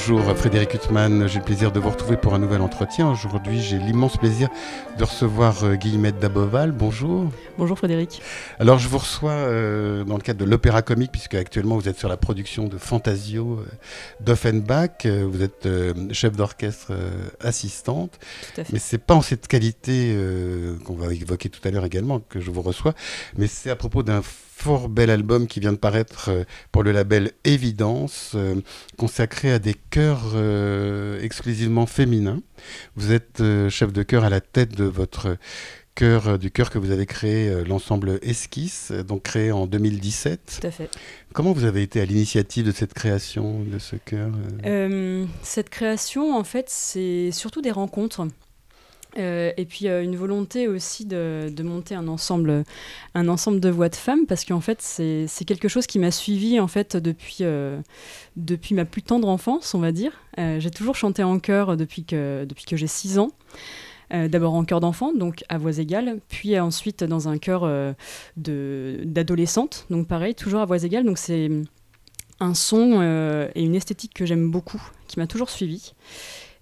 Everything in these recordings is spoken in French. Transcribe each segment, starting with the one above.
Bonjour Frédéric Huttman, j'ai le plaisir de vous retrouver pour un nouvel entretien. Aujourd'hui, j'ai l'immense plaisir de recevoir euh, Guillemette Daboval. Bonjour. Bonjour Frédéric. Alors, je vous reçois euh, dans le cadre de l'opéra comique, puisque actuellement vous êtes sur la production de Fantasio euh, d'Offenbach. vous êtes chef d'orchestre assistante. Tout à fait. Mais c'est pas en cette qualité qu'on va évoquer tout à l'heure également que je vous reçois, mais c'est à propos d'un fort bel album qui vient de paraître euh, pour le label Évidence, euh, consacré à des chœurs euh, exclusivement féminins. Vous êtes chef de chœur à la tête de votre chœur, du chœur que vous avez créé, l'ensemble Esquisse, donc créé en 2017. Tout à fait. Comment vous avez été à l'initiative de cette création de ce chœur Cette création, en fait, c'est surtout des rencontres. Euh, et puis euh, une volonté aussi de, monter un ensemble, un ensemble de voix de femmes, parce qu'en fait c'est quelque chose qui m'a suivi en fait depuis, euh, depuis ma plus tendre enfance, on va dire. j'ai toujours chanté en chœur depuis que, depuis que j'ai 6 ans. D'abord en chœur d'enfant, donc à voix égales, puis ensuite dans un chœur d'adolescente, donc pareil, toujours à voix égales. Donc c'est un son et une esthétique que j'aime beaucoup, qui m'a toujours suivi.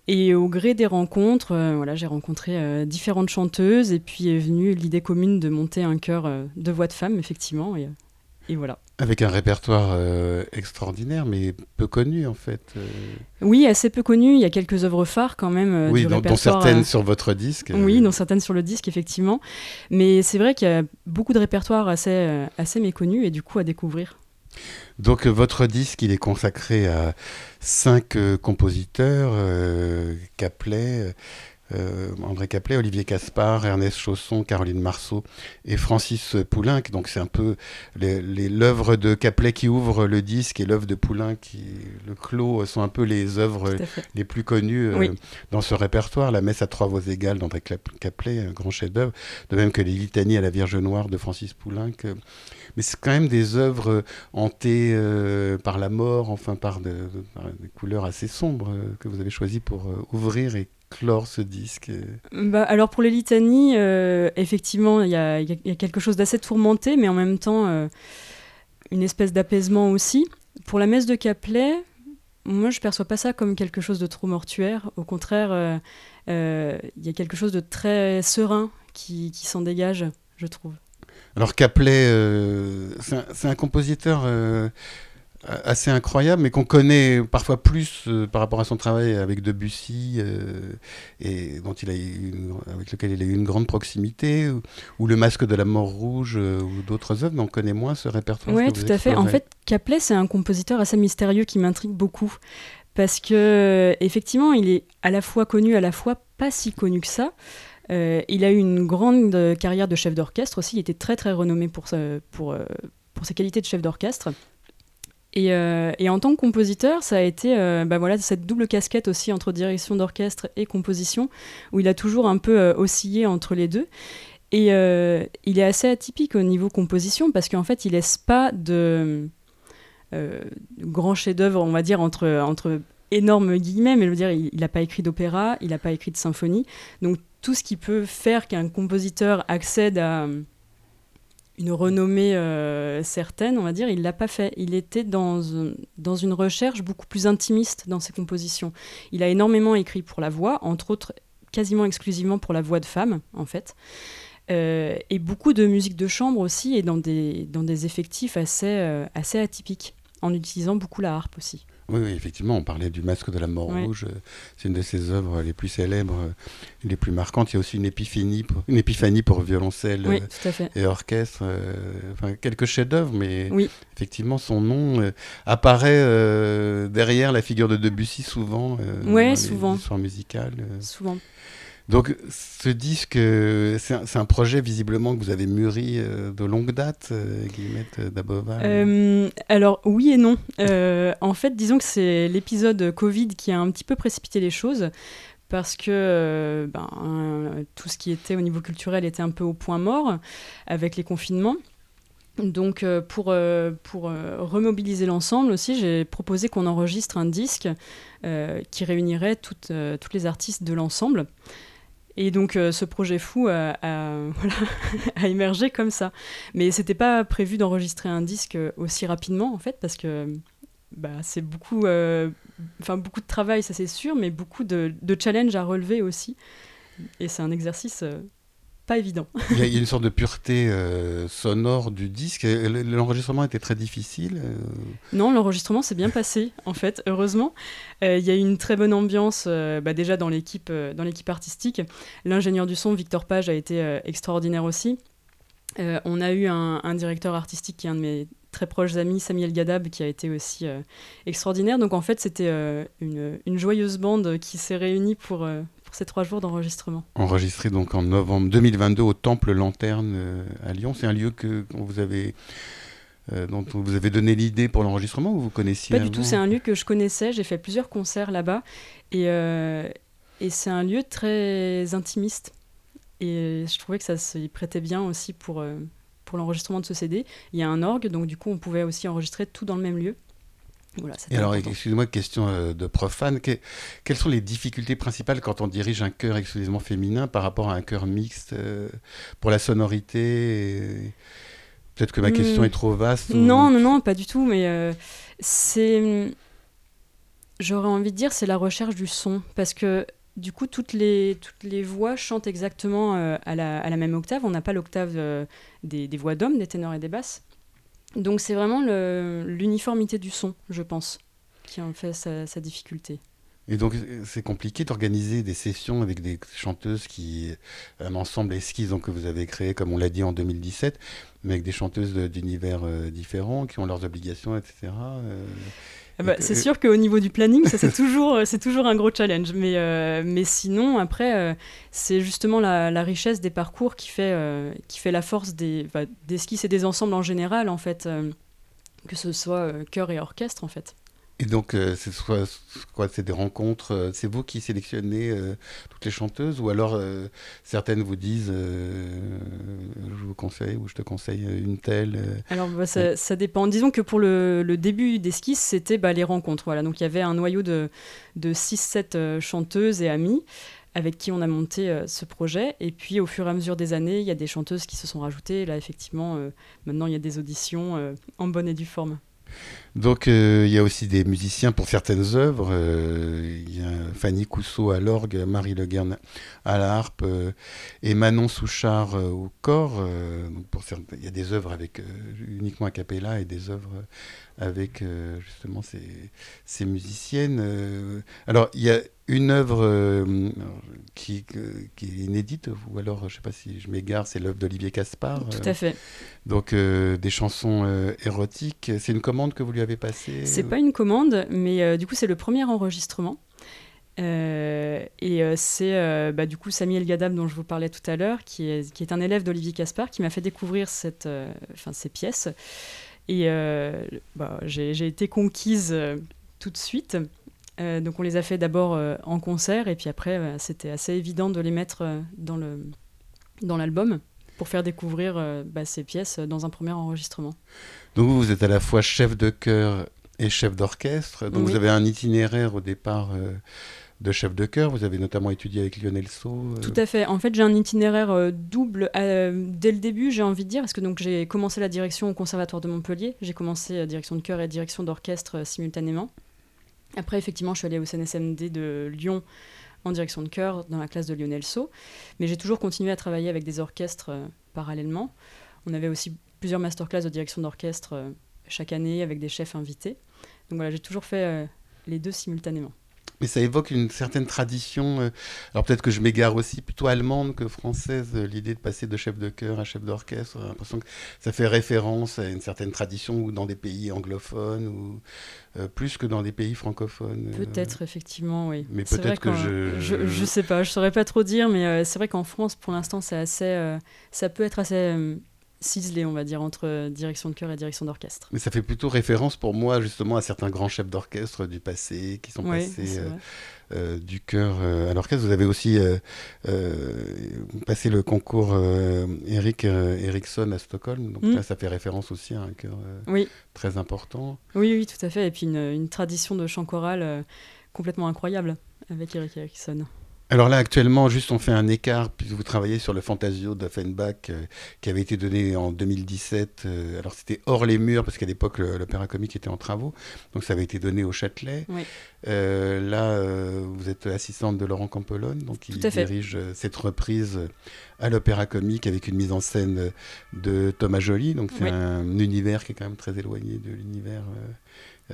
Et au gré des rencontres, euh, voilà, j'ai rencontré euh, différentes chanteuses et puis est venue l'idée commune de monter un chœur euh, de voix de femmes, effectivement. Et, et voilà. Avec un répertoire extraordinaire, mais peu connu en fait. Oui, assez peu connu. Il y a quelques œuvres phares quand même. oui, dont, certaines sur votre disque. Oui, dont certaines sur le disque, effectivement. Mais c'est vrai qu'il y a beaucoup de répertoires assez, assez méconnus et du coup à découvrir. Donc votre disque, il est consacré à cinq euh, compositeurs, euh, Caplet, euh, André Caplet, Olivier Caspar, Ernest Chausson, Caroline Marceau et Francis Poulenc. Donc c'est un peu l'œuvre de Caplet qui ouvre le disque et l'œuvre de Poulenc qui le clos sont un peu les œuvres les plus connues dans ce répertoire. La messe à trois voix égales d'André Caplet, un grand chef-d'œuvre, de même que les litanies à la Vierge Noire de Francis Poulenc mais c'est quand même des œuvres euh, hantées euh, par la mort, enfin par, des couleurs assez sombres euh, que vous avez choisies pour ouvrir et clore ce disque bah, Alors pour les litanies, effectivement, il y, a quelque chose d'assez tourmenté, mais en même temps, une espèce d'apaisement aussi. Pour la messe de Caplet, moi, je perçois pas ça comme quelque chose de trop mortuaire. Au contraire, il y a quelque chose de très serein qui s'en dégage, je trouve. Alors Caplet, euh, c'est un, compositeur euh, assez incroyable, mais qu'on connaît parfois plus euh, par rapport à son travail avec Debussy, et dont il a avec lequel il a eu une grande proximité, ou, Le Masque de la Mort Rouge, ou d'autres œuvres, mais on connaît moins ce répertoire. Oui, tout à fait. En fait, Caplet, c'est un compositeur assez mystérieux qui m'intrigue beaucoup. Parce que, effectivement, il est à la fois connu, à la fois pas si connu que ça. Euh, il a eu une grande carrière de chef d'orchestre aussi. Il était très très renommé pour, pour, euh, pour ses qualités de chef d'orchestre. Et, euh, et, en tant que compositeur, ça a été bah voilà, cette double casquette aussi entre direction d'orchestre et composition, où il a toujours un peu oscillé entre les deux. Et il est assez atypique au niveau composition, parce qu'en fait, il laisse pas de, grands chefs-d'œuvre, on va dire, entre, entre énormes guillemets, mais je veux dire, il n'a pas écrit d'opéra, il n'a pas écrit de symphonie. Donc tout ce qui peut faire qu'un compositeur accède à euh, une renommée euh, certaine, on va dire, il l'a pas fait. Il était dans, une recherche beaucoup plus intimiste dans ses compositions. Il a énormément écrit pour la voix, entre autres quasiment exclusivement pour la voix de femme, en fait. Euh, et beaucoup de musique de chambre aussi, et dans des, effectifs assez atypiques, en utilisant beaucoup la harpe aussi. Oui, effectivement, on parlait du Masque de la Mort Rouge. C'est une de ses œuvres les plus célèbres, les plus marquantes. Il y a aussi une épiphanie pour, une épiphanie pour violoncelle et orchestre. Euh, enfin, quelques chefs-d'œuvre, mais effectivement, son nom euh, apparaît euh, derrière la figure de Debussy souvent. oui, dans souvent. L'histoire musicale. Souvent. Donc ce disque, c'est un, projet visiblement que vous avez mûri euh, de longue date, euh, Guillemette Dabova euh, Alors oui et non. en fait, disons que c'est l'épisode Covid qui a un petit peu précipité les choses parce que ben, tout ce qui était au niveau culturel était un peu au point mort avec les confinements. Donc pour, pour remobiliser l'ensemble aussi, j'ai proposé qu'on enregistre un disque qui réunirait toutes, toutes les artistes de l'ensemble. Et donc ce projet fou a, a, émergé comme ça. Mais c'était pas prévu d'enregistrer un disque aussi rapidement en fait parce que bah, c'est beaucoup, beaucoup de travail, ça c'est sûr, mais beaucoup de challenges à relever aussi. Et c'est un exercice pas évident. Il y, a, une sorte de pureté euh, sonore du disque. L'enregistrement était très difficile euh? Non, l'enregistrement s'est bien passé, en fait, heureusement. Euh, il y a eu une très bonne ambiance bah, déjà dans l'équipe artistique. L'ingénieur du son, Victor Page, a été extraordinaire aussi. on a eu un, un, directeur artistique qui est un de mes très proches amis, Samuel Gadab, qui a été aussi extraordinaire. Donc en fait, c'était une, une, joyeuse bande qui s'est réunie pour ces trois jours d'enregistrement. Enregistré donc en novembre 2022 au Temple Lanterne euh, à Lyon. C'est un lieu que vous avez euh, dont vous avez donné l'idée pour l'enregistrement ou vous connaissiez Pas du tout, c'est un lieu que je connaissais, j'ai fait plusieurs concerts là-bas et, euh, et c'est un lieu très intimiste et je trouvais que ça s'y prêtait bien aussi pour, pour l'enregistrement de ce CD. Il y a un orgue, donc du coup on pouvait aussi enregistrer tout dans le même lieu. Et alors, excusez-moi, question euh, de profane, quelles sont les difficultés principales quand on dirige un chœur exclusivement féminin par rapport à un chœur mixte euh, pour la sonorité Peut-être que ma question hmm. est trop vaste. Non, non, non, pas du tout, mais euh, c'est. J'aurais envie de dire, c'est la recherche du son, parce que du coup, toutes les, toutes les voix chantent exactement à, la, à, la, même octave. On n'a pas l'octave des, des voix d'hommes, des ténors et des basses. Donc c'est vraiment l'uniformité du son, je pense, qui en fait sa, difficulté. Et donc c'est compliqué d'organiser des sessions avec des chanteuses qui, un ensemble esquisse donc, que vous avez créé, comme on l'a dit en 2017, mais avec des chanteuses d'univers euh, différents, qui ont leurs obligations, etc. Ah bah, c'est sûr qu'au niveau du planning, ça c'est toujours, c'est toujours un gros challenge. Mais, euh, mais sinon, après, euh, c'est justement la, la, richesse des parcours qui fait, euh, qui fait la force des, des skis et des ensembles en général, en fait, que ce soit chœur et orchestre, en fait. Et donc, euh, c'est quoi C'est des rencontres. Euh, c'est vous qui sélectionnez euh, toutes les chanteuses, ou alors certaines vous disent, je vous conseille ou je te conseille une telle. Alors, bah, ça, dépend. Disons que pour le, le début d'esquisse, c'était bah, les rencontres. Voilà. Donc, il y avait un noyau de, de 6-7 chanteuses et amis avec qui on a monté ce projet. Et puis, au fur et à mesure des années, il y a des chanteuses qui se sont rajoutées. Là, effectivement, maintenant, il y a des auditions en bonne et due forme. Donc euh, il y a aussi des musiciens pour certaines œuvres. Euh, il y a Fanny Cousseau à l'orgue, Marie Le Guern à la harpe euh, et Manon Souchard au corps. pour il y a des œuvres avec uniquement a cappella et des œuvres avec justement ces, ces musiciennes. alors il y a une œuvre euh, qui, qui, est inédite, ou alors, je ne sais pas si je m'égare, c'est l'œuvre d'Olivier Caspar. Tout à fait. donc, euh, des chansons euh, érotiques. C'est une commande que vous lui avez C'est pas une commande, mais du coup, c'est le premier enregistrement. et c'est bah, du coup Samuel Gadab dont je vous parlais tout à l'heure, qui est, qui est un élève d'Olivier Caspar, qui m'a fait découvrir cette, ces pièces. Et bah, j'ai été conquise tout de suite. Euh, donc on les a fait d'abord euh, en concert et puis après euh, c'était assez évident de les mettre dans le dans l'album pour faire découvrir bah, ces pièces dans un premier enregistrement. Donc vous, êtes à la fois chef de chœur et chef d'orchestre. Donc vous avez un itinéraire au départ de chef de chœur. Vous avez notamment étudié avec Lionel Saut. Tout à fait. En fait, j'ai un itinéraire double dès le début, j'ai envie de dire, parce que donc j'ai commencé la direction au Conservatoire de Montpellier. J'ai commencé direction de chœur et direction d'orchestre simultanément. Après, effectivement, je suis allée au CNSMD de Lyon en direction de chœur dans la classe de Lionel Saut. Mais j'ai toujours continué à travailler avec des orchestres euh, parallèlement. On avait aussi plusieurs masterclass de direction d'orchestre euh, chaque année avec des chefs invités. Donc voilà, j'ai toujours fait euh, les deux simultanément mais ça évoque une certaine tradition. Euh, alors peut-être que je m'égare aussi, plutôt allemande que française, l'idée de passer de chef de chœur à chef d'orchestre. J'ai l'impression que ça fait référence à une certaine tradition ou dans des pays anglophones ou euh, plus que dans des pays francophones. Peut-être effectivement, oui. Mais peut-être que je, je, je sais pas, je saurais pas trop dire, mais c'est vrai qu'en France, pour l'instant, c'est assez, ça peut être assez ciselé, on va dire, entre direction de chœur et direction d'orchestre. Mais ça fait plutôt référence pour moi, justement, à certains grands chefs d'orchestre du passé qui sont passés euh, euh, du chœur euh, à l'orchestre. Vous avez aussi passé le concours Eric Ericsson à Stockholm, donc mm. là, ça fait référence aussi à un chœur très important. Oui, oui, tout à fait. Et puis une, une tradition de chant choral complètement incroyable avec Eric Ericsson. Alors là, actuellement, juste on fait un écart, puisque vous travaillez sur le Fantasio d'Offenbach, euh, qui avait été donné en 2017. euh, alors c'était hors les murs, parce qu'à l'époque, l'opéra comique était en travaux. Donc ça avait été donné au Châtelet. Oui. Euh, là, euh, vous êtes assistante de Laurent Campolone, donc il dirige cette reprise à l'opéra comique avec une mise en scène de Thomas Joly. Donc c'est Oui. un univers qui est quand même très éloigné de l'univers.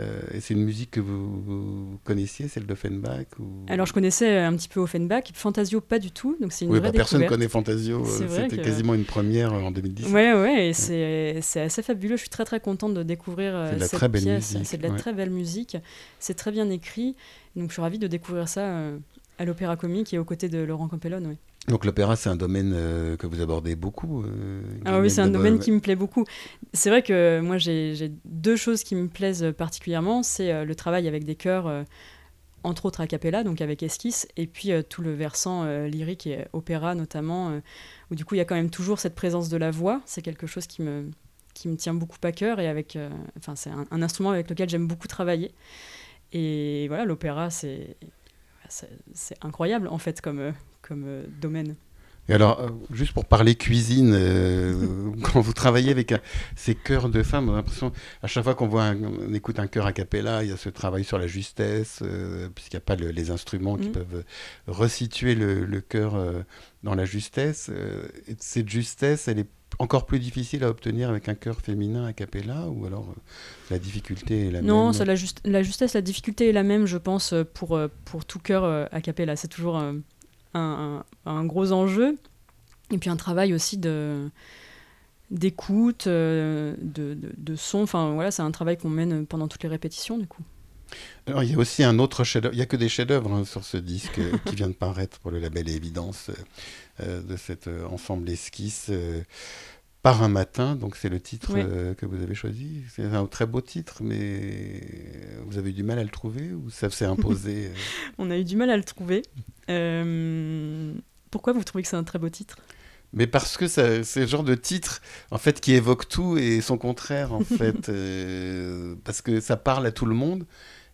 Euh, et c'est une musique que vous, vous connaissiez, celle d'Offenbach ou... Alors je connaissais un petit peu Offenbach, Fantasio pas du tout, donc c'est une Oui, vraie bah, personne ne connaît Fantasio. euh, C'était que- quasiment une première euh, en 2010. Ouais, ouais, et c'est assez fabuleux. Je suis très très contente de découvrir de la cette très pièce. musique, C'est de la ouais. très belle musique. C'est très bien écrit. Donc je suis ravie de découvrir ça à l'Opéra Comique et aux côtés de Laurent Campellone. oui. Donc l'opéra, c'est un domaine euh, que vous abordez beaucoup. euh, Ah oui, c'est un domaine qui me plaît beaucoup. C'est vrai que moi, j'ai deux choses qui me plaisent particulièrement. C'est euh, le travail avec des chœurs, euh, entre autres a cappella, donc avec esquisse, et puis tout le versant lyrique et opéra notamment, où du coup, il y a quand même toujours cette présence de la voix. C'est quelque chose qui me, qui me tient beaucoup à cœur, et avec, enfin, c'est un, un instrument avec lequel j'aime beaucoup travailler. Et voilà, l'opéra, c'est c'est incroyable, en fait, comme, euh, comme euh, domaine. Et alors, euh, juste pour parler cuisine, euh, quand vous travaillez avec un- ces chœurs de femmes, on a l'impression, à chaque fois qu'on voit un- on écoute un chœur a cappella, il y a ce travail sur la justesse, euh, puisqu'il n'y a pas le- les instruments qui Mhm. peuvent resituer le, le chœur euh, dans la justesse. et cette justesse, elle est encore plus difficile à obtenir avec un chœur féminin a cappella, ou alors euh, la difficulté est la Non, même ça, la, juste- la justesse, la difficulté est la même, je pense, euh, pour, euh, pour tout cœur a cappella. C'est toujours un, un- un gros enjeu. Et puis un travail aussi de d'écoute, de, de, de son. Enfin, voilà, c'est un travail qu'on mène pendant toutes les répétitions, du coup. Alors, il y a aussi un autre chef-d'œuvre. Il n'y a que des chefs-d'œuvre hein, sur ce disque qui vient de paraître pour le label Évidence de cet euh, ensemble esquisse euh, par un matin. Donc, c'est le titre Oui. euh, que vous avez choisi. C'est un très beau titre, mais vous avez eu du mal à le trouver ou ça s'est imposé euh? On a eu du mal à le trouver. Euh, pourquoi vous trouvez que c'est un très beau titre? Mais parce que c'est le genre de titre en fait qui évoque tout et son contraire en fait, euh, parce que ça parle à tout le monde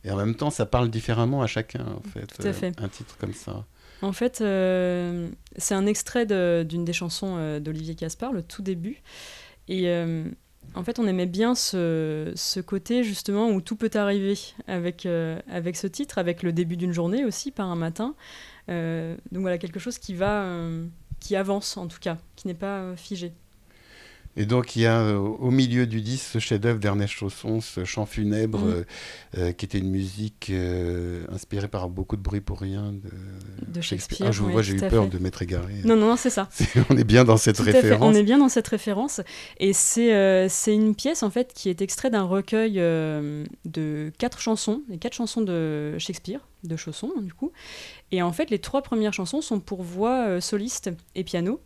et en même temps ça parle différemment à chacun en fait. Tout à fait. un titre comme ça. En fait, euh, c'est un extrait d'une des chansons euh, d'Olivier Caspar, le tout début. Et euh, en fait, on aimait bien ce, côté justement où tout peut arriver avec, avec ce titre, avec le début d'une journée aussi, par un matin. Donc voilà, quelque chose qui va, qui avance en tout cas, qui n'est pas figé. Et donc il y a euh, au milieu du disque ce chef-d'œuvre d'Ernest Chausson, ce chant funèbre, Mhm. euh, euh, qui était une musique euh, inspirée par beaucoup de bruit pour rien de, De Shakespeare, Ah, je vous vois, j'ai eu peur fait. de m'être égaré. Non, non, c'est ça. On est bien dans cette Tout référence. on est bien dans cette référence. Et c'est euh, une pièce en fait qui est extrait d'un recueil de quatre chansons, les quatre chansons de Shakespeare, de Chausson du coup. Et en fait, les trois premières chansons sont pour voix soliste et piano.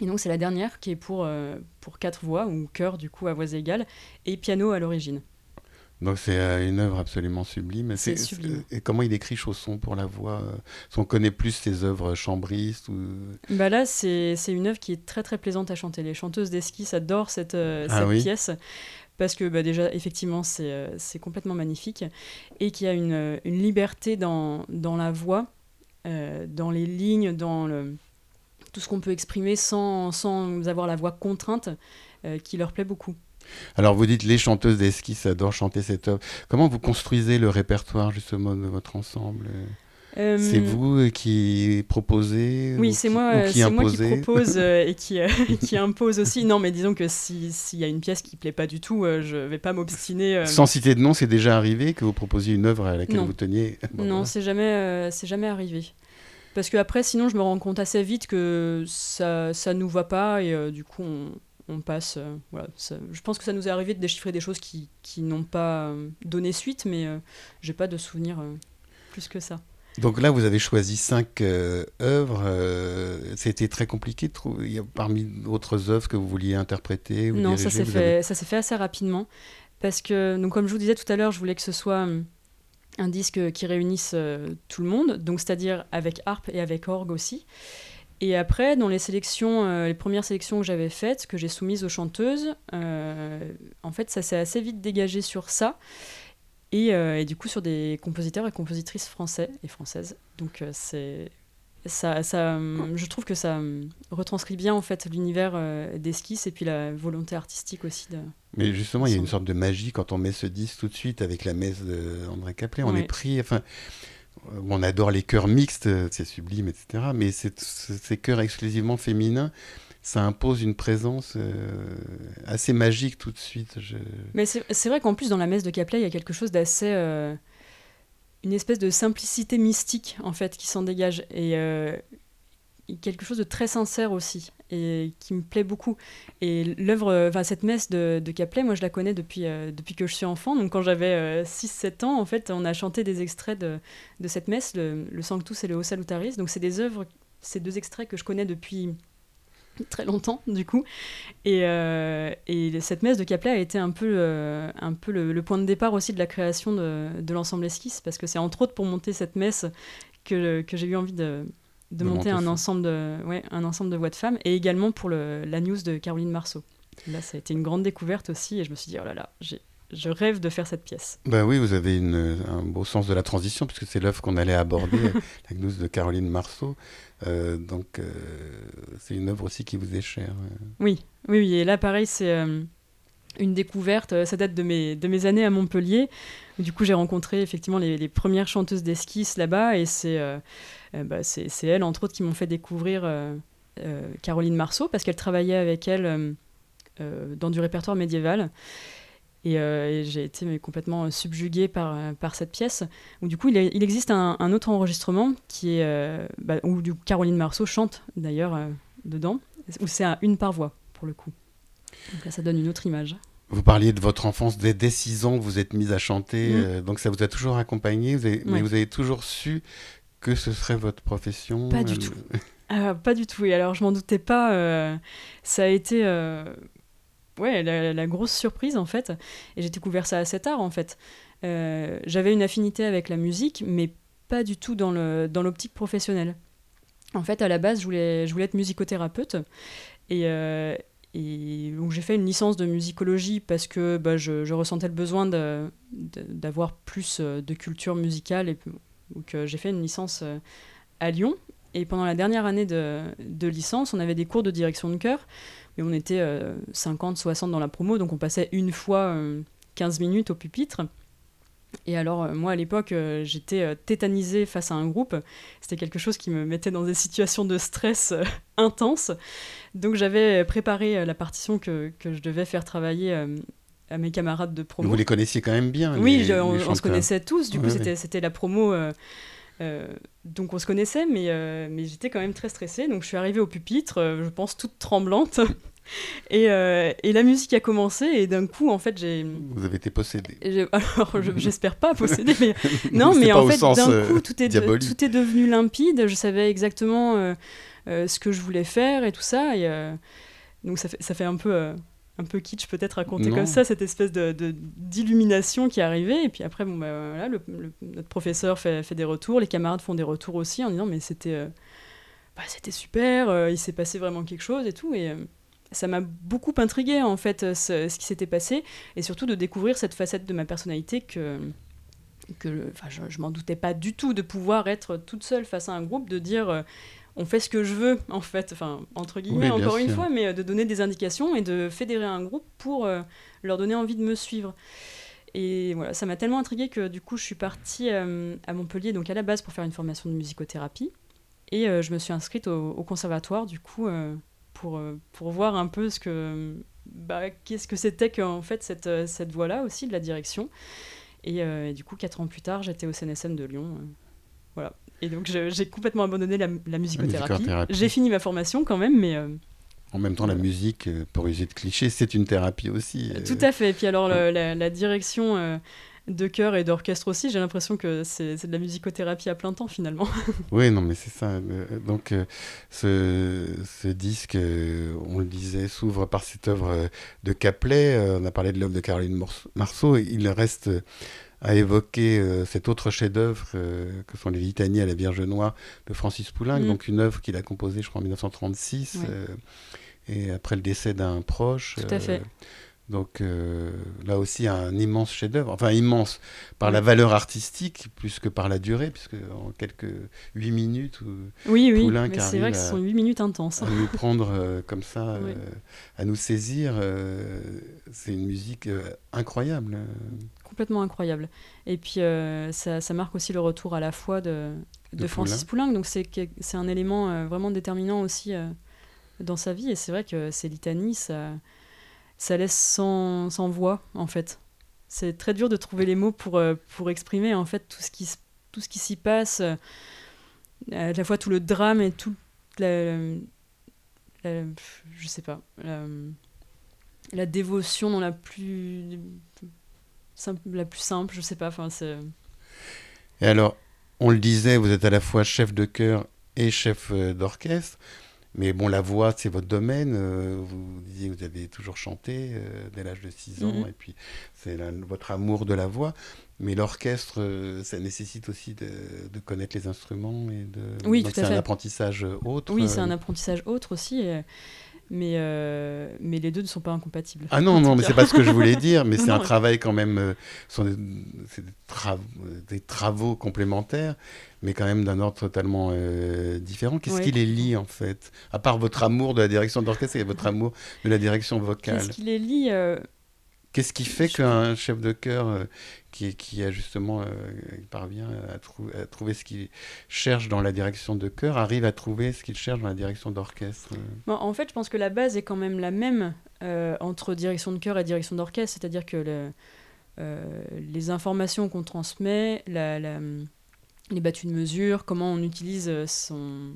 Et donc c'est la dernière qui est pour, euh, pour quatre voix, ou chœur du coup à voix égale, et piano à l'origine. Donc c'est euh, une œuvre absolument sublime. C'est sublime. Et comment il écrit Chausson pour la voix euh, si On connaît plus ses œuvres chambristes ou... Bah là, c'est une œuvre qui est très très plaisante à chanter. Les chanteuses d'esquisse adorent cette, euh, Ah cette oui. pièce parce que bah, déjà, effectivement, c'est euh, complètement magnifique et qu'il y a une, euh, une liberté dans, dans la voix, euh, dans les lignes, dans le, tout ce qu'on peut exprimer sans, sans avoir la voix contrainte euh, qui leur plaît beaucoup. Alors vous dites les chanteuses d'esquisse adorent chanter cette œuvre. Comment vous construisez le répertoire justement de votre ensemble? Euh, C'est vous euh, qui proposez Oui, ou c'est moi, c'est moi qui propose et qui, qui impose aussi. Non, mais disons que si- s'il y a une pièce qui plaît pas du tout, je vais pas m'obstiner. Sans citer de nom, c'est déjà arrivé que vous proposiez une œuvre à laquelle Non. vous teniez? Bon, non, voilà. c'est jamais, c'est jamais arrivé. Parce que après, sinon, je me rends compte assez vite que ça, ça nous va pas et euh, du coup, on, on passe. euh, voilà, ça- je pense que ça nous est arrivé de déchiffrer des choses qui, qui n'ont pas euh, donné suite, mais j'ai pas de souvenir plus que ça. Donc là, vous avez choisi cinq euh, œuvres. euh, C'était très compliqué de trouver. Il y a parmi d'autres œuvres que vous vouliez interpréter ou non, ça s'est fait, avez- ça s'est fait assez rapidement parce que, donc, comme je vous disais tout à l'heure, je voulais que ce soit hum, un disque qui réunisse euh, tout le monde, donc c'est-à-dire avec harpe et avec orgue aussi. Et après, dans les sélections, euh, les premières sélections que j'avais faites, que j'ai soumises aux chanteuses, euh, en fait, ça s'est assez vite dégagé sur ça. Et, et du coup, sur des compositeurs et compositrices français et françaises. Donc, c'est ça, ça, je trouve que ça retranscrit bien en fait l'univers d'esquisse et puis la volonté artistique aussi. De... Mais justement, il y a une sorte de magie quand on met ce disque tout de suite avec la messe d'André Caplet. On est pris, enfin, on adore les chœurs mixtes, c'est sublime, etc. Mais ces chœurs exclusivement féminins, ça impose une présence euh, assez magique tout de suite. Mais c'est vrai qu'en plus, dans la messe de Caplet, il y a quelque chose d'assez. Euh, une espèce de simplicité mystique, en fait, qui s'en dégage. Et euh, quelque chose de très sincère aussi, et qui me plaît beaucoup. Et l'œuvre, enfin, cette messe de, de, Caplet, moi, je la connais depuis, depuis que je suis enfant. Donc, quand j'avais 6-7 ans, en fait, on a chanté des extraits de, de cette messe, le, Sanctus et le O Salutaris. Donc, c'est des œuvres, ces deux extraits que je connais depuis très longtemps du coup. Et, euh, et, cette messe de Caplet a été un peu, euh, un peu le, point de départ aussi de la création de, de l'ensemble esquisse, parce que c'est entre autres pour monter cette messe que, que j'ai eu envie de, de, monter, un, ensemble de, ouais, un ensemble de voix de femmes, et également pour le, la news de Caroline Marceau. Là, ça a été une grande découverte aussi, et je me suis dit, oh là là, j'ai je rêve de faire cette pièce. Ben oui, vous avez une, un beau sens de la transition, puisque c'est l'œuvre qu'on allait aborder, la gnose de Caroline Marceau. Euh, donc, euh, c'est une œuvre aussi qui vous est chère. Oui, oui, oui. Et là, pareil, c'est euh, une découverte. Ça date de mes, de mes années à Montpellier. Du coup, j'ai rencontré effectivement les, les premières chanteuses d'esquisse là-bas. Et c'est bah, elles, entre autres, qui m'ont fait découvrir Caroline Marceau, parce qu'elle travaillait avec elle dans du répertoire médiéval. Euh, et, j'ai été complètement subjuguée par, euh, par cette pièce. Où, du coup, il, il existe un, un, autre enregistrement qui est, euh, bah, où du Caroline Marceau chante d'ailleurs dedans, où c'est une par voix pour le coup. Donc là, ça donne une autre image. Vous parliez de votre enfance dès, dès 6 ans, vous êtes mise à chanter, mm. donc ça vous a toujours accompagné, vous mais vous avez toujours su que ce serait votre profession Pas du tout. Ah, pas du tout. Et alors, je m'en doutais pas. ça a été ouais, la, grosse surprise en fait. Et j'ai découvert ça assez tard en fait. Euh, j'avais une affinité avec la musique, mais pas du tout dans l'optique professionnelle. En fait, à la base, je voulais, être musicothérapeute. Et, euh, et donc j'ai fait une licence de musicologie parce que bah, je, ressentais le besoin d'avoir plus euh, de culture musicale. Et donc j'ai fait une licence à Lyon. Et pendant la dernière année de licence, on avait des cours de direction de chœur et on était 50, euh, 60 dans la promo, donc on passait une fois 15 euh, minutes au pupitre. Et alors, euh, moi, à l'époque, j'étais tétanisée face à un groupe. C'était quelque chose qui me mettait dans des situations de stress intenses. Donc, j'avais préparé la partition que, que, je devais faire travailler à mes camarades de promo. Vous les connaissiez quand même bien Oui, on, se connaissait tous. Du coup, c'était la promo. donc, on se connaissait, mais, mais j'étais quand même très stressée. Donc, je suis arrivée au pupitre, je pense toute tremblante. Et, euh, et, la musique a commencé et d'un coup en fait j'ai vous avez été possédé. Alors j'espère pas possédé mais non mais en fait d'un euh, coup tout est tout est devenu limpide. Je savais exactement euh, ce que je voulais faire et tout ça. Et donc ça fait ça fait un peu un peu kitsch peut-être raconter comme ça cette espèce de d'illumination qui est arrivée. Et puis après bon bah, voilà le, notre professeur fait, fait des retours. Les camarades font des retours aussi en disant mais c'était bah, c'était super il s'est passé vraiment quelque chose et tout. Et ça m'a beaucoup intrigué en fait euh, ce, qui s'était passé et surtout de découvrir cette facette de ma personnalité que que je, je m'en doutais pas du tout de pouvoir être toute seule face à un groupe de dire euh, on fait ce que je veux en fait enfin entre guillemets encore une fois mais euh, de donner des indications et de fédérer un groupe pour leur donner envie de me suivre. Et voilà ça m'a tellement intrigué que du coup je suis partie à Montpellier donc à la base pour faire une formation de musicothérapie. Et je me suis inscrite au, au conservatoire du coup pour, euh, pour voir un peu ce que bah, qu'est-ce que c'était qu'en fait cette, euh, cette voie-là aussi de la direction. Euh, et, du coup, quatre ans plus tard, j'étais au CNSM de Lyon. voilà. Et donc, j'ai complètement abandonné la, la musicothérapie. J'ai fini ma formation quand même, mais. en même temps, la musique, pour user de clichés, c'est une thérapie aussi. Tout à fait. Et puis alors, la, la, direction de chœur et d'orchestre aussi. J'ai l'impression que c'est de la musicothérapie à plein temps finalement. oui, non, mais c'est ça. Euh, donc euh, ce, ce, disque, euh, on le disait, s'ouvre par cette œuvre de Caplet. on a parlé de l'œuvre de Caroline Marceau. Il reste à évoquer cet autre chef-d'œuvre que sont les Litanies à la Vierge Noire de Francis Poulenc, mm. donc une œuvre qu'il a composée, je crois, en 1936, et après le décès d'un proche. Tout à fait Donc euh, là aussi un immense chef-d'œuvre, enfin immense par la valeur artistique plus que par la durée, puisque en quelques huit minutes. Oui, oui, mais c'est vrai que ce sont huit minutes intenses. À nous prendre euh, comme ça, euh, à nous saisir, c'est une musique incroyable. Complètement incroyable. Et puis ça, ça, marque aussi le retour à la fois de, de, Francis Poulenc, donc c'est un élément vraiment déterminant aussi dans sa vie. Et c'est vrai que ces litanies, ça ça laisse sans, sans voix, en fait. C'est très dur de trouver les mots pour, euh, pour exprimer, en fait, tout ce qui, tout ce qui s'y passe, euh, à la fois tout le drame et tout la, je sais pas, la, dévotion dans la plus simple, la plus simple, je sais pas. Et alors, on le disait, vous êtes à la fois chef de chœur et chef euh, d'orchestre. Mais bon, la voix, c'est votre domaine. Euh, vous disiez que vous avez toujours chanté euh, dès l'âge de 6 ans, mm-hmm. et puis c'est votre amour de la voix. Mais l'orchestre, euh, ça nécessite aussi de, connaître les instruments et de. Oui, c'est un apprentissage autre. Oui, c'est un apprentissage autre aussi. Mais, mais les deux ne sont pas incompatibles. Ah non, non, mais c'est pas ce que je voulais dire, mais c'est un travail quand même, ce sont des, des, travaux complémentaires mais quand même d'un ordre totalement euh, différent. Qu'est-ce qui les lie en fait? À part votre amour de la direction d'orchestre et votre amour de la direction vocale. Qu'est-ce qui les lie euh, Qu'est-ce qui fait qu'un chef de chœur euh, qui, a justement parvient à, trouver ce qu'il cherche dans la direction de chœur arrive à trouver ce qu'il cherche dans la direction d'orchestre. En fait, je pense que la base est quand même la même entre direction de chœur et direction d'orchestre, c'est-à-dire que le, les informations qu'on transmet, les battues de mesure, comment on utilise euh, son,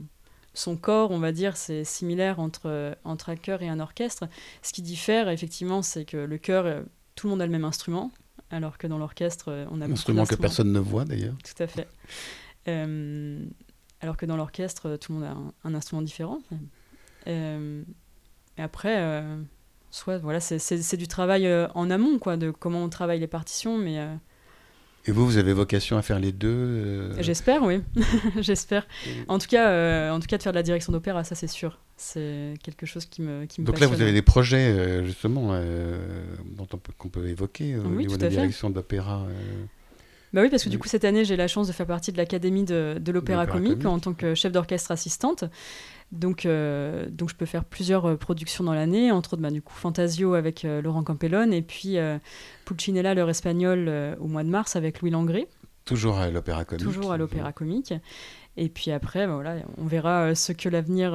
son corps, on va dire, c'est similaire entre, euh, entre un chœur et un orchestre. Ce qui diffère, effectivement, c'est que le chœur, euh, tout le monde a le même instrument, alors que dans l'orchestre, on a un instrument que personne ne voit d'ailleurs. Tout à fait. alors que dans l'orchestre, tout le monde a un, instrument différent. et après, soit voilà, c'est du travail en amont, quoi, de comment on travaille les partitions, mais et vous, vous avez vocation à faire les deux euh J'espère, oui. J'espère. En tout cas, euh, en tout cas, de faire de la direction d'opéra, ça c'est sûr. C'est quelque chose qui me, qui me Donc là, vous avez des projets euh, justement dont on peut, qu'on peut évoquer au niveau de la direction d'opéra. Bah oui, parce que du coup, cette année, j'ai la chance de faire partie de l'Académie de, de l'Opéra comique, en tant que chef d'orchestre assistante. Donc, euh, donc je peux faire plusieurs euh, productions dans l'année, entre autres bah, du coup Fantasio avec euh, Laurent Campellone et puis Pulcinella, l'heure espagnole, au mois de mars avec Louis Langré. Toujours à l'Opéra Comique. Toujours à l'Opéra Comique. Et puis après, bah, voilà, on verra ce que l'avenir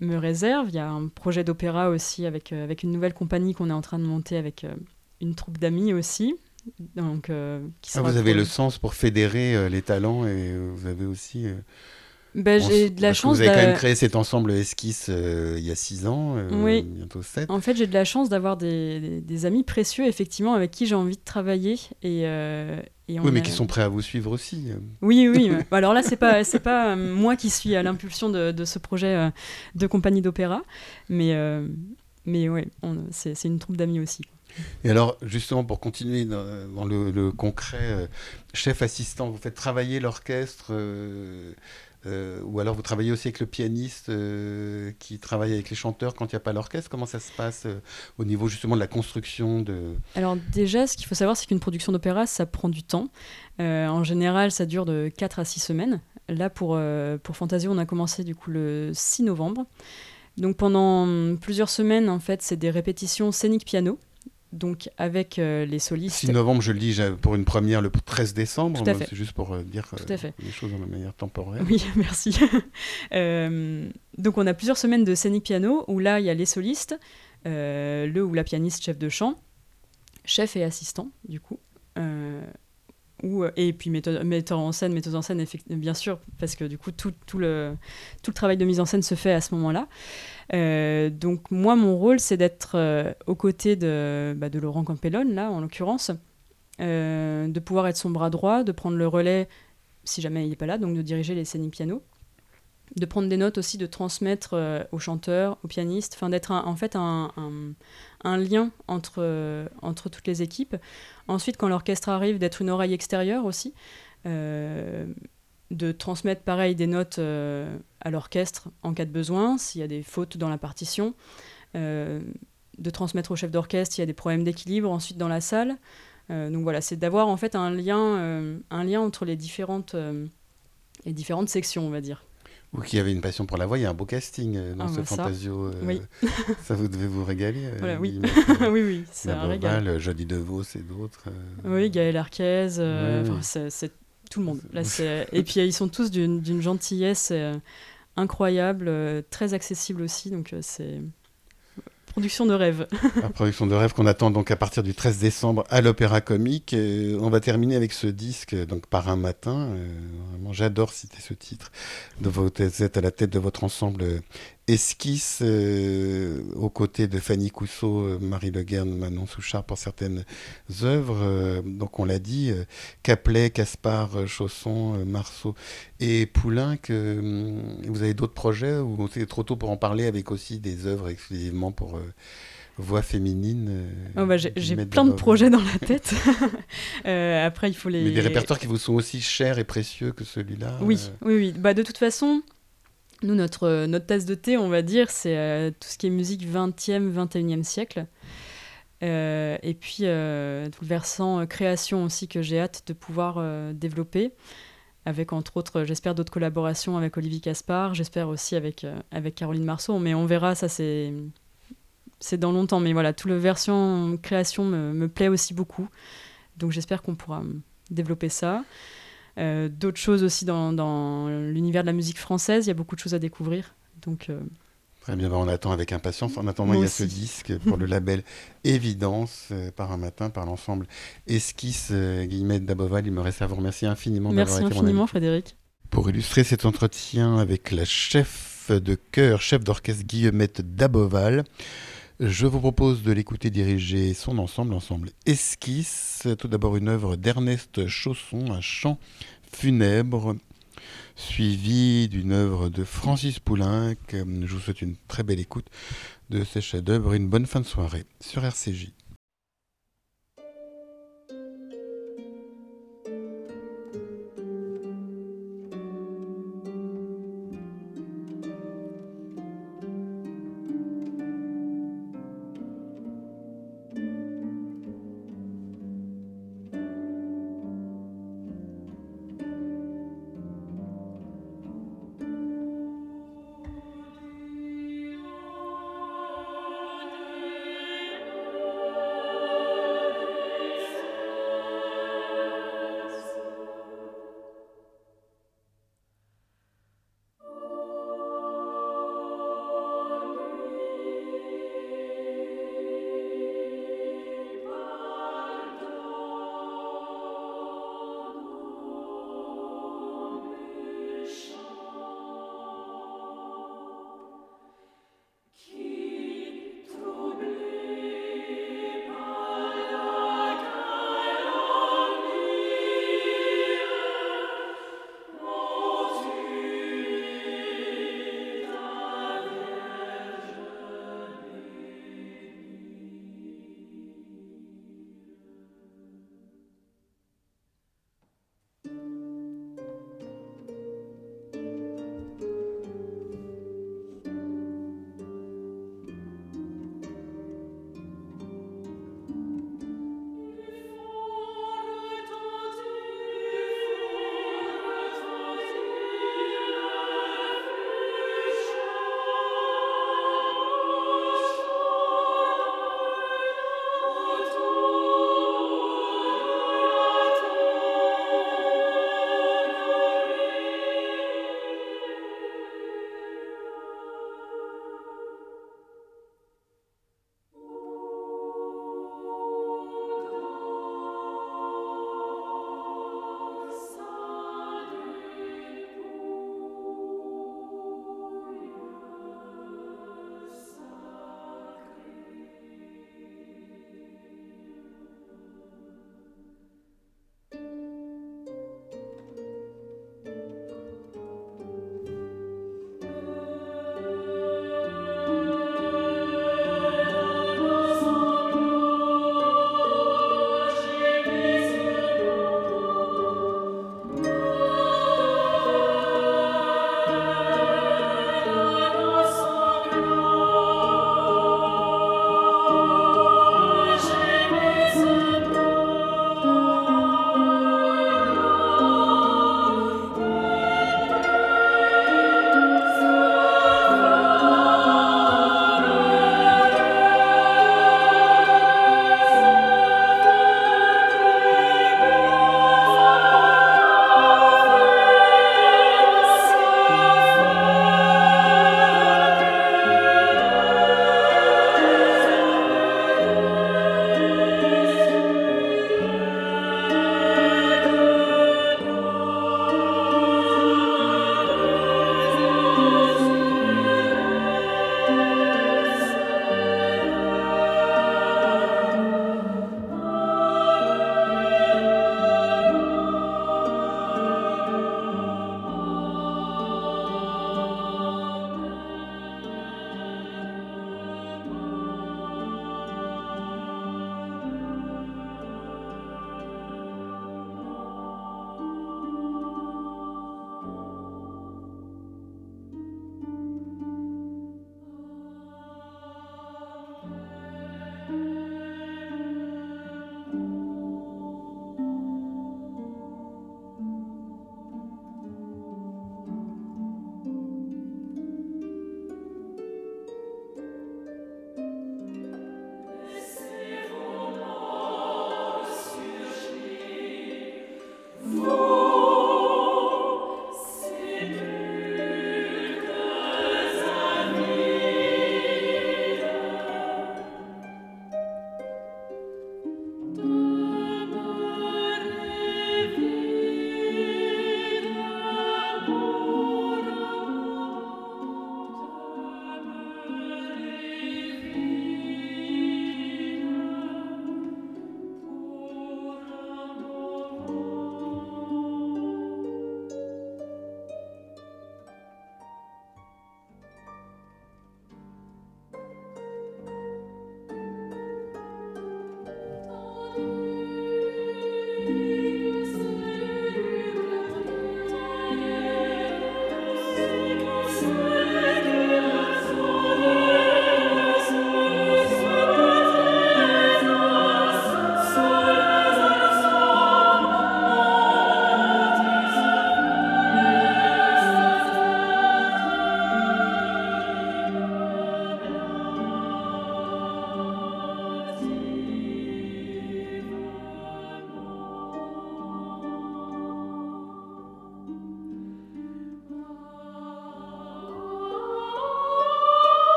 me réserve. Il y a un projet d'opéra aussi avec, avec une nouvelle compagnie qu'on est en train de monter avec une troupe d'amis aussi. Donc, qui ah, vous avez le sens pour fédérer les talents et vous avez aussi ben, j'ai de la chance. Vous avez quand même créé cet ensemble esquisse euh, il y a 6 ans, euh, bientôt 7. En fait, j'ai de la chance d'avoir des, des, amis précieux, effectivement, avec qui j'ai envie de travailler. Et, euh, et oui, mais qui sont prêts à vous suivre aussi. Oui, oui. Alors là, c'est pas, c'est pas moi qui suis à l'impulsion de, de, ce projet de compagnie d'opéra, mais, mais ouais, c'est, une troupe d'amis aussi. Et alors, justement, pour continuer dans, dans le, le, concret, chef assistant, vous faites travailler l'orchestre euh, ou alors vous travaillez aussi avec le pianiste euh, qui travaille avec les chanteurs quand il n'y a pas l'orchestre. Comment ça se passe euh, au niveau justement de la construction de... Alors déjà, ce qu'il faut savoir, c'est qu'une production d'opéra, ça prend du temps. en général, ça dure de 4 à 6 semaines. Là, pour, pour Fantasio, on a commencé du coup le 6 novembre. Donc pendant plusieurs semaines, en fait, c'est des répétitions scéniques piano donc avec euh, les solistes. 6 novembre, je le dis pour une première le 13 décembre, c'est juste pour euh, dire Tout à fait. les choses la manière temporelle. Oui, merci. Euh, donc on a plusieurs semaines de scénique piano où là il y a les solistes, le ou la pianiste chef de chant, chef et assistant du coup. Ou, et puis metteur en scène, metteuse en scène, bien sûr, parce que du coup, tout, le, travail de mise en scène se fait à ce moment-là. Euh, donc moi, mon rôle, c'est d'être euh, aux côtés de, bah, de Laurent Campellone, là, en l'occurrence, euh, de pouvoir être son bras droit, de prendre le relais si jamais il n'est pas là, donc de diriger les scéniques piano, de prendre des notes aussi, de transmettre aux chanteurs, aux pianistes, d'être en fait un, un, lien entre, entre toutes les équipes. Ensuite, quand l'orchestre arrive, d'être une oreille extérieure aussi de transmettre pareil des notes euh, à l'orchestre en cas de besoin, s'il y a des fautes dans la partition. Euh, de transmettre au chef d'orchestre, il y a des problèmes d'équilibre ensuite dans la salle. donc voilà, c'est d'avoir en fait un lien, un lien entre les différentes, les différentes sections, on va dire. Ou qui avait une passion pour la voix, il y a un beau casting dans ah, ce bah Fantasio. oui. ça vous devez vous régaler. oui. oui, oui, c'est un régal. Jody DeVos et d'autres. Oui, Gaël Arquez, c'est tout le monde. Là, et puis ils sont tous d'une gentillesse incroyable, très accessible aussi, donc c'est Production de rêve. La production de rêve qu'on attend donc à partir du 13 décembre à l'Opéra Comique. on va terminer avec ce disque, donc par un matin. Euh, j'adore citer ce titre. Vous êtes à la tête de votre ensemble esquisse euh, aux côtés de Fanny Cousseau, euh, Marie Le Guern, Manon Souchard pour certaines œuvres. Euh, donc on l'a dit, Caplet, Caspar, Chausson, Marceau et Poulain. Que, vous avez d'autres projets ou c'est trop tôt pour en parler avec aussi des œuvres exclusivement pour voix féminine oh, bah, J'ai plein de projets dans la tête. après, il faut les. Mais des répertoires qui vous sont aussi chers et précieux que celui-là Oui, oui, oui. Bah, de toute façon, nous, notre, euh, notre tasse de thé, on va dire, c'est euh, tout ce qui est musique 20e, 21e siècle. Euh, et puis, tout le versant création aussi que j'ai hâte de pouvoir développer, avec entre autres, j'espère, d'autres collaborations avec Olivier Caspar, j'espère aussi avec, avec Caroline Marceau, mais on verra, ça c'est c'est dans longtemps. Mais voilà, tout le version création me, me plaît aussi beaucoup. Donc j'espère qu'on pourra développer ça. Euh, d'autres choses aussi dans, l'univers de la musique française. Il y a beaucoup de choses à découvrir. Donc, euh, Très bien, bah, on attend avec impatience. En attendant, il y a ce disque pour le label Évidence, euh, par un matin, par l'ensemble Esquisse Guillemette d'Aboval. Il me reste à vous remercier infiniment d'avoir été Merci infiniment, Frédéric. Pour illustrer cet entretien avec la chef de chœur, chef d'orchestre Guillemette d'Aboval, je vous propose de l'écouter diriger son ensemble, l'ensemble Esquisse. Tout d'abord une œuvre d'Ernest Chausson, un chant funèbre, suivi d'une œuvre de Francis Poulenc. Je vous souhaite une très belle écoute de ces chefs-d'œuvre. Une bonne fin de soirée sur RCJ.